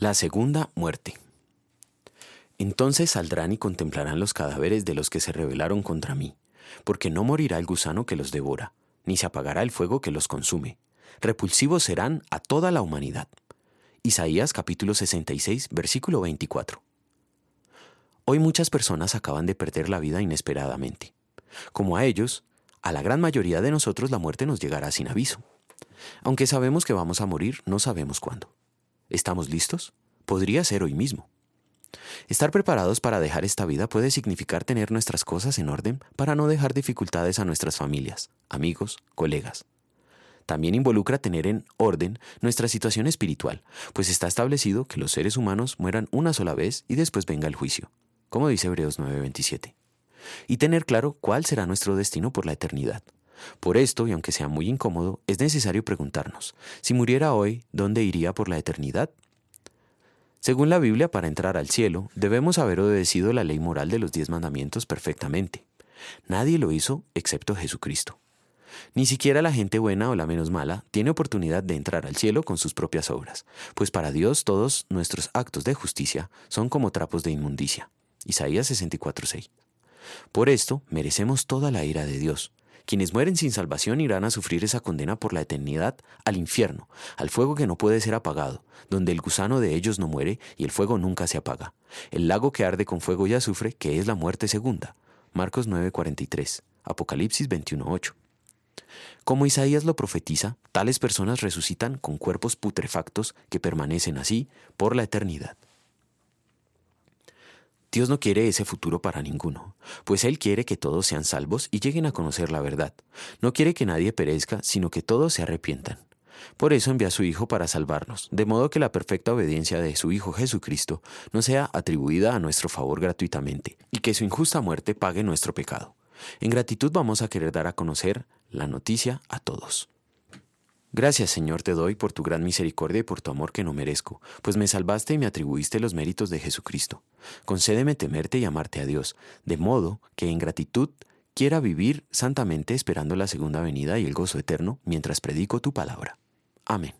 La segunda muerte. Entonces saldrán y contemplarán los cadáveres de los que se rebelaron contra mí, porque no morirá el gusano que los devora, ni se apagará el fuego que los consume. Repulsivos serán a toda la humanidad. Isaías capítulo 66, versículo 24. Hoy muchas personas acaban de perder la vida inesperadamente. Como a ellos, a la gran mayoría de nosotros la muerte nos llegará sin aviso. Aunque sabemos que vamos a morir, no sabemos cuándo. ¿Estamos listos? Podría ser hoy mismo. Estar preparados para dejar esta vida puede significar tener nuestras cosas en orden para no dejar dificultades a nuestras familias, amigos, colegas. También involucra tener en orden nuestra situación espiritual, pues está establecido que los seres humanos mueran una sola vez y después venga el juicio, como dice Hebreos 9:27. Y tener claro cuál será nuestro destino por la eternidad. Por esto, y aunque sea muy incómodo, es necesario preguntarnos, si muriera hoy, ¿dónde iría por la eternidad? Según la Biblia, para entrar al cielo, debemos haber obedecido la ley moral de los diez mandamientos perfectamente. Nadie lo hizo excepto Jesucristo. Ni siquiera la gente buena o la menos mala tiene oportunidad de entrar al cielo con sus propias obras, pues para Dios todos nuestros actos de justicia son como trapos de inmundicia. Isaías 64:6. Por esto merecemos toda la ira de Dios, quienes mueren sin salvación irán a sufrir esa condena por la eternidad al infierno, al fuego que no puede ser apagado, donde el gusano de ellos no muere y el fuego nunca se apaga. El lago que arde con fuego y azufre, que es la muerte segunda. Marcos 9:43, Apocalipsis 21:8. Como Isaías lo profetiza, tales personas resucitan con cuerpos putrefactos que permanecen así por la eternidad. Dios no quiere ese futuro para ninguno, pues Él quiere que todos sean salvos y lleguen a conocer la verdad. No quiere que nadie perezca, sino que todos se arrepientan. Por eso envía a su Hijo para salvarnos, de modo que la perfecta obediencia de su Hijo Jesucristo no sea atribuida a nuestro favor gratuitamente, y que su injusta muerte pague nuestro pecado. En gratitud vamos a querer dar a conocer la noticia a todos. Gracias Señor te doy por tu gran misericordia y por tu amor que no merezco, pues me salvaste y me atribuiste los méritos de Jesucristo. Concédeme temerte y amarte a Dios, de modo que en gratitud quiera vivir santamente esperando la segunda venida y el gozo eterno mientras predico tu palabra. Amén.